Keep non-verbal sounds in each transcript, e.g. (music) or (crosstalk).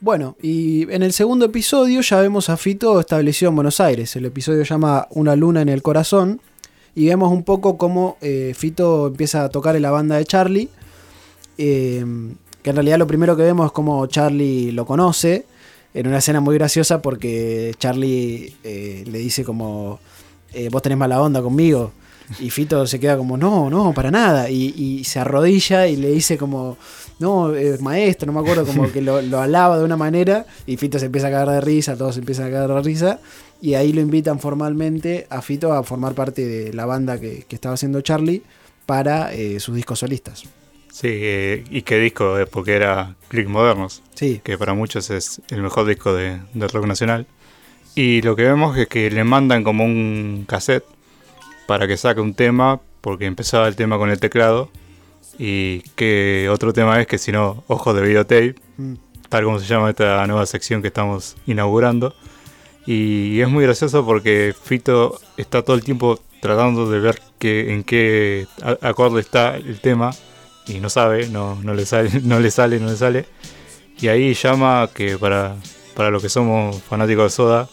Bueno, y en el segundo episodio ya vemos a Fito establecido en Buenos Aires. El episodio llama Una luna en el corazón. Y vemos un poco cómo eh, Fito empieza a tocar en la banda de Charlie. eh, que en realidad lo primero que vemos es cómo Charlie lo conoce. En una escena muy graciosa porque Charlie eh, le dice como, eh, vos tenés mala onda conmigo. Y Fito se queda como, no, no, para nada. Y, y se arrodilla y le dice como, no, eh, maestro, no me acuerdo, como que lo, lo alaba de una manera. Y Fito se empieza a cagar de risa, todos se empiezan a cagar de risa. Y ahí lo invitan formalmente a Fito a formar parte de la banda que, que estaba haciendo Charlie para eh, sus discos solistas. Sí, eh, y qué disco, eh, porque era Click Modernos, Sí, que para muchos es el mejor disco de, de rock nacional. Y lo que vemos es que le mandan como un cassette para que saque un tema, porque empezaba el tema con el teclado. Y que otro tema es que si no, ojos de videotape, Mm. tal como se llama esta nueva sección que estamos inaugurando. Y es muy gracioso porque Fito está todo el tiempo tratando de ver que, en qué a- acorde está el tema y no sabe, no, no, le sale, (laughs) no le sale, no le sale. Y ahí llama que para, para los que somos fanáticos de Soda,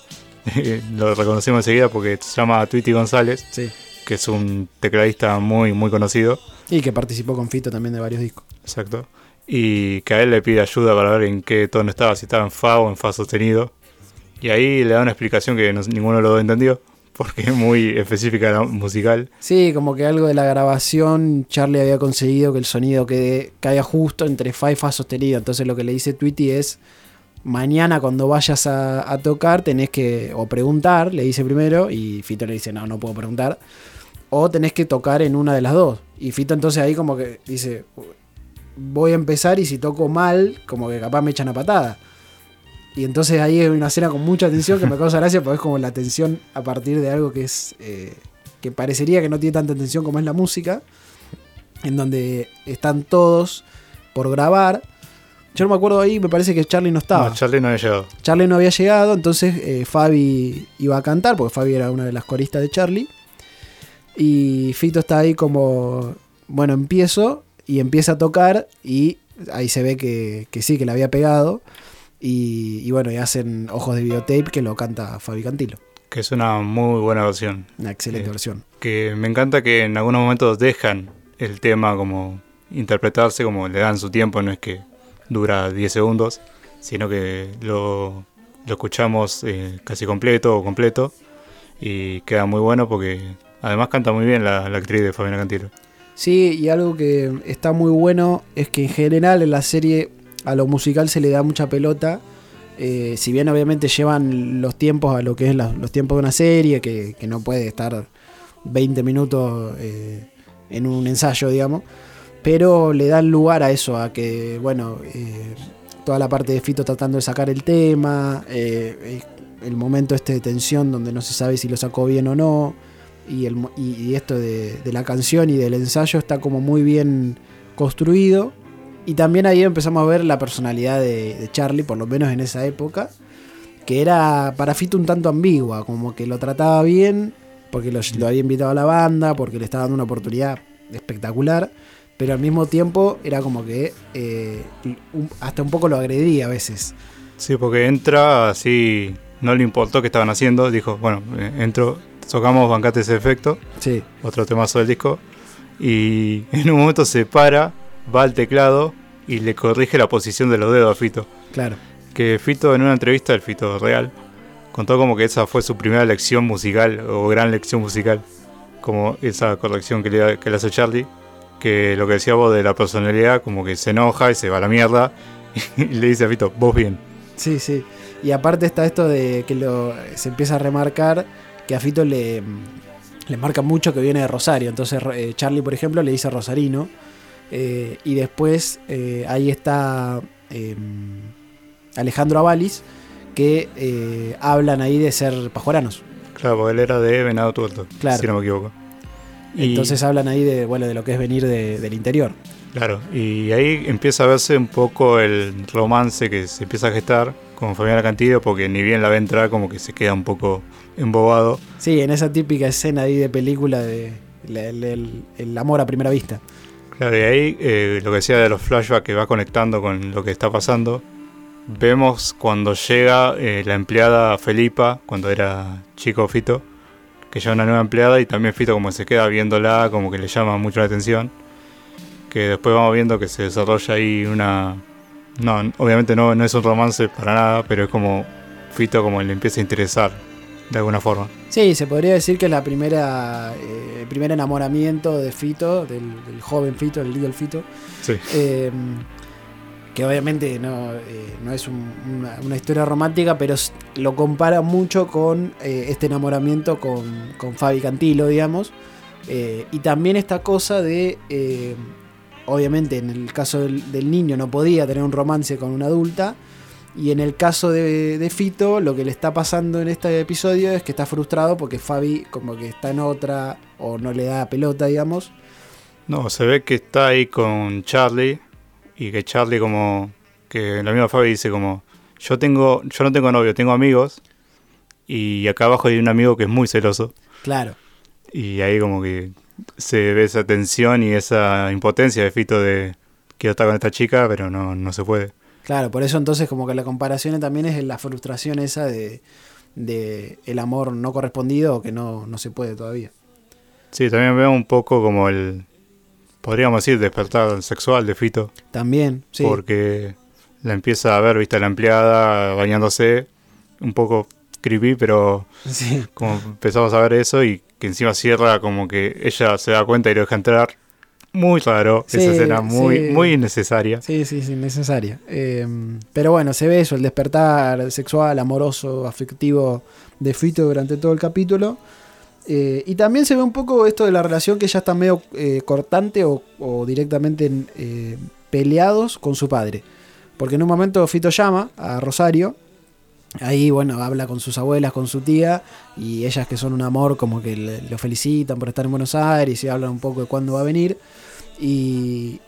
(laughs) lo reconocemos enseguida porque se llama Tweety González, sí. Que es un tecladista muy, muy conocido. Y que participó con Fito también de varios discos. Exacto. Y que a él le pide ayuda para ver en qué tono estaba, si estaba en Fa o en Fa sostenido. Y ahí le da una explicación que no- ninguno de los dos entendió, (laughs) porque es muy específica la musical. Sí, como que algo de la grabación, Charlie había conseguido que el sonido quede, caiga justo entre fa y fa sostenido. Entonces lo que le dice Tweety es, mañana cuando vayas a, tocar tenés que, o preguntar, le dice primero, y Fito le dice, no, no puedo preguntar, o tenés que tocar en una de las dos. Y Fito entonces ahí como que dice, voy a empezar y si toco mal, como que capaz me echan a patada. Y entonces ahí hay una escena con mucha tensión que me causa gracia porque es como la tensión a partir de algo que es... eh, que parecería que no tiene tanta atención como es la música, en donde están todos por grabar. Yo no me acuerdo ahí, me parece que Charlie no estaba. No, Charlie no había llegado. Charlie no había llegado, entonces eh, Fabi iba a cantar, porque Fabi era una de las coristas de Charlie. Y Fito está ahí como, bueno, empiezo y empieza a tocar y ahí se ve que, que sí, que le había pegado. Y, y bueno, y hacen Ojos de Videotape que lo canta Fabi Cantilo. Que es una muy buena versión. Una excelente Eh, versión. Que me encanta que en algunos momentos dejan el tema como interpretarse, como le dan su tiempo, no es que dura 10 segundos, sino que lo, lo escuchamos eh, casi completo o completo y queda muy bueno porque además canta muy bien la, actriz de Fabiana Cantilo. Sí, y algo que está muy bueno es que en general en la serie a lo musical se le da mucha pelota. Eh, si bien obviamente llevan los tiempos a lo que es los tiempos de una serie, que, que no puede estar 20 minutos eh, en un ensayo, digamos, pero le dan lugar a eso, a que, bueno, eh, toda la parte de Fito tratando de sacar el tema, eh, eh, el momento este de tensión donde no se sabe si lo sacó bien o no, y, el, y, esto de, la canción y del ensayo está como muy bien construido. Y también ahí empezamos a ver la personalidad de, de Charlie, por lo menos en esa época, que era para Fito un tanto ambigua, como que lo trataba bien, porque lo había invitado a la banda, porque le estaba dando una oportunidad espectacular, pero al mismo tiempo era como que eh, un- hasta un poco lo agredía a veces. Sí, porque entra así, no le importó qué estaban haciendo, dijo, bueno, eh, entro, tocamos Bancate ese efecto, Sí, otro temazo del disco, y (laughs) en un momento se para, va al teclado y le corrige la posición de los dedos a Fito. claro. Que Fito en una entrevista, el Fito real, contó como que esa fue su primera lección musical o gran lección musical, como esa corrección que le, que le hace Charlie, que lo que decía vos de la personalidad, como que se enoja y se va a la mierda (laughs) y le dice a Fito, vos bien. Sí, sí. Y aparte está esto de que lo, se empieza a remarcar que a Fito le, le marca mucho que viene de Rosario. Entonces eh, Charlie, por ejemplo, le dice Rosarino. Eh, y después eh, ahí está eh, Alejandro Avalis, que hablan ahí de ser pajuaranos. Claro, porque él era de Venado Tuerto, Claro. si no me equivoco. Y- Entonces hablan ahí de, bueno, de lo que es venir de- del interior. Claro, y ahí empieza a verse un poco el romance que se empieza a gestar con Fabiana Cantillo, porque ni bien la ve entrar, como que se queda un poco embobado. Sí, en esa típica escena ahí de película de el- el amor a primera vista. Claro, y ahí eh, lo que decía de los flashbacks que va conectando con lo que está pasando, vemos cuando llega eh, la empleada Felipa, cuando era chico Fito, que llega una nueva empleada y también Fito como se queda viéndola, como que le llama mucho la atención. Que después vamos viendo que se desarrolla ahí una... No, obviamente no, no es un romance para nada, pero es como Fito como le empieza a interesar de alguna forma. Sí, se podría decir que es la primera, eh, el primer enamoramiento de Fito, del, del joven Fito, el Little Fito. Sí. Eh, que obviamente no, eh, no es un- una, historia romántica, pero lo compara mucho con eh, este enamoramiento con, con Fabi Cantilo, digamos. Eh, y también esta cosa de, obviamente en el caso del, del niño no podía tener un romance con una adulta. Y en el caso de, de Fito, lo que le está pasando en este episodio es que está frustrado porque Fabi como que está en otra o no le da pelota, digamos. No, se ve que está ahí con Charlie y que Charlie como que la misma Fabi dice como yo tengo yo no tengo novio, tengo amigos y acá abajo hay un amigo que es muy celoso Claro. y ahí como que se ve esa tensión y esa impotencia de Fito de quiero estar con esta chica, pero no no se puede. Claro, por eso entonces como que la comparación también es la frustración esa de, de el amor no correspondido o que no, no se puede todavía. Sí, también veo un poco como el podríamos decir despertar sexual de Fito. También, sí. porque la empieza a ver, viste, a la empleada bañándose, un poco creepy, pero (laughs) Sí, como empezamos a ver eso y que encima cierra como que ella se da cuenta y lo deja entrar. Muy raro, Sí, esa escena muy, sí. muy innecesaria. sí, sí, sí, necesaria. Eh, pero bueno, se ve eso, el despertar sexual, amoroso, afectivo de Fito durante todo el capítulo. Eh, y también se ve un poco esto de la relación que ya está medio eh, cortante o, directamente eh, peleados con su padre. Porque en un momento Fito llama a Rosario. Ahí, bueno, habla con sus abuelas, con su tía. Y ellas que son un amor, como que le- lo felicitan por estar en Buenos Aires y hablan un poco de cuándo va a venir. Y,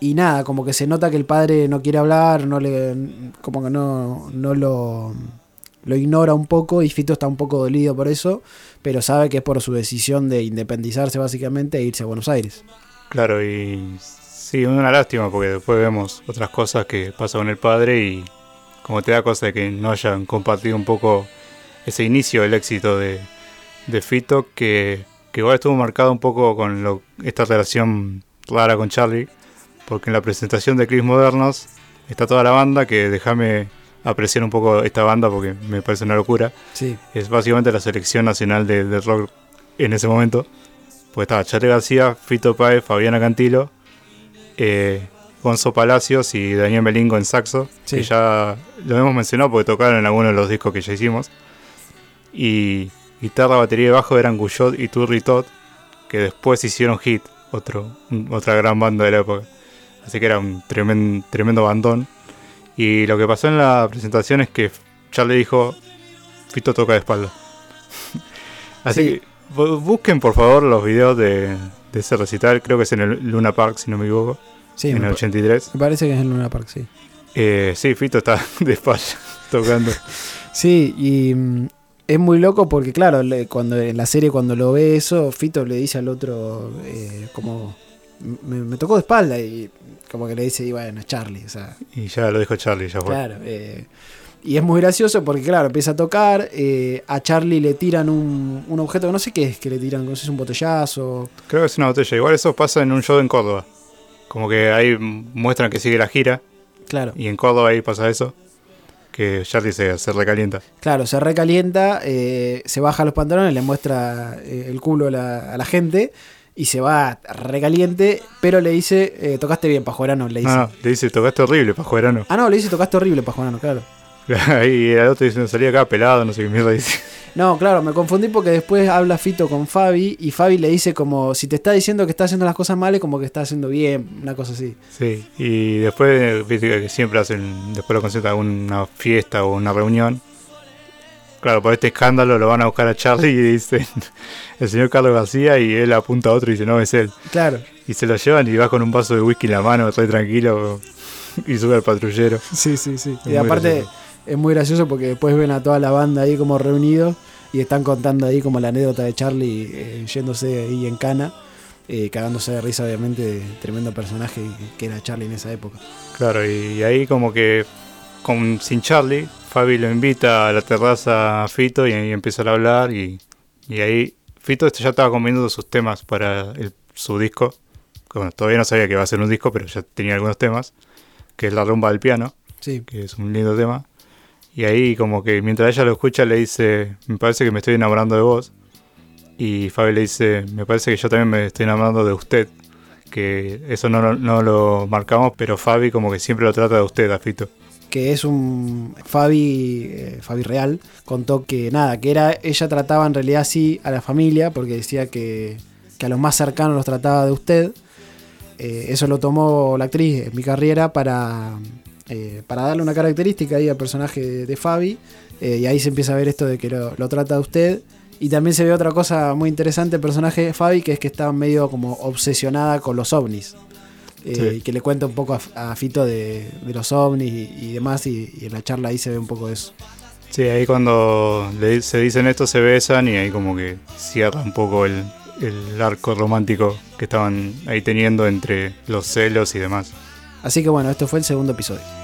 y nada, como que se nota que el padre no quiere hablar, no le, como que no, no lo, lo ignora un poco y Fito está un poco dolido por eso, pero sabe que es por su decisión de independizarse básicamente e irse a Buenos Aires. Claro, y sí, una lástima porque después vemos otras cosas que pasa con el padre y como te da cosa de que no hayan compartido un poco ese inicio del éxito de, de Fito que, que igual estuvo marcado un poco con esta relación rara con Charlie porque en la presentación de Chris Modernos está toda la banda que déjame apreciar un poco esta banda porque me parece una locura Sí, es básicamente la selección nacional de, de rock en ese momento. Pues estaba Charlie García, Fito Páez, Fabiana Cantilo, eh, Gonzo Palacios y Daniel Melingo en saxo, Sí. que ya lo hemos mencionado porque tocaron en algunos de los discos que ya hicimos. Y guitarra, batería y bajo eran Guyot y Turri Todd, que después hicieron Hit, otro, otra gran banda de la época. Así que era un tremendo, tremendo bandón. Y lo que pasó en la presentación es que Charlie dijo, Fito toca de espalda. (laughs) Así Sí. que bu- busquen por favor los videos de, de ese recital, creo que es en el Luna Park si no me equivoco, sí, en el pa- 83. me parece que es en Luna Park, sí. Eh, sí, Fito está (laughs) de espalda (laughs) tocando. Sí, y mm, es muy loco porque, claro, le- cuando en la serie, cuando lo ve eso, Fito le dice al otro, eh, como, me, me tocó de espalda y como que le dice, y bueno, Charlie, o sea, Y ya lo dijo Charlie, ya fue. claro. eh, y es muy gracioso porque, claro, empieza a tocar, eh, a Charlie le tiran un, un objeto que no sé qué es, que le tiran, no sé si es un botellazo. Creo que es una botella. Igual eso pasa en un show en Córdoba. Como que ahí muestran que sigue la gira Claro, y en Córdoba ahí pasa eso. Que Charlie se, se recalienta. claro, se recalienta, eh, se baja los pantalones, le muestra eh, el culo a la, a la gente. Y se va recaliente, pero le dice, eh, tocaste bien, Pajuerano, le dice. No, no, le dice, tocaste horrible, pajuerano. Ah, no, le dice tocaste horrible, Pajuanano, claro. (laughs) y el otro dice, salía acá pelado, no sé qué mierda dice. (laughs) No, claro, me confundí porque después habla Fito con Fabi y Fabi le dice como si te está diciendo que está haciendo las cosas mal, es como que está haciendo bien, una cosa así. Sí, y después, viste que siempre hacen, después lo concentran una fiesta o una reunión. Claro, por este escándalo lo van a buscar a Charlie y dicen el señor Carlos García y él apunta a otro y dice, no, es él. Claro, Y se lo llevan y va con un vaso de whisky en la mano, re tranquilo, y sube al patrullero. sí, sí, sí. Es y aparte gracioso. es muy gracioso porque después ven a toda la banda ahí como reunidos y están contando ahí como la anécdota de Charlie eh, yéndose ahí en cana, eh, cagándose de risa obviamente, de tremendo personaje que era Charlie en esa época. Claro, y ahí como que con, sin Charlie, Fabi lo invita a la terraza a Fito y ahí empiezan a hablar y, y ahí Fito ya estaba combinando sus temas para su disco. todavía no sabía que iba a ser un disco, pero ya tenía algunos temas, que es La rumba del piano, sí. que es un lindo tema. Y ahí como que mientras ella lo escucha le dice, me parece que me estoy enamorando de vos. Y Fabi le dice, me parece que yo también me estoy enamorando de usted. Que eso no, no lo marcamos, pero Fabi como que siempre lo trata de usted, a Fito que es un Fabi, eh, Fabi Real, contó que nada, que era, ella trataba en realidad así a la familia, porque decía que, que a los más cercanos los trataba de usted. Eh, eso lo tomó la actriz, mi carrera, para, eh, para darle una característica ahí al personaje de, Fabi. y ahí se empieza a ver esto de que lo, lo, trata de usted. Y también se ve otra cosa muy interesante el personaje de Fabi, que es que está medio como obsesionada con los ovnis. Eh, y que le cuenta un poco a, Fito de, los ovnis y, demás, y, en la charla ahí se ve un poco de eso. Sí, ahí cuando se dicen esto se besan y ahí como que cierra un poco el, el arco romántico que estaban ahí teniendo entre los celos y demás. Así que bueno, esto fue el segundo episodio.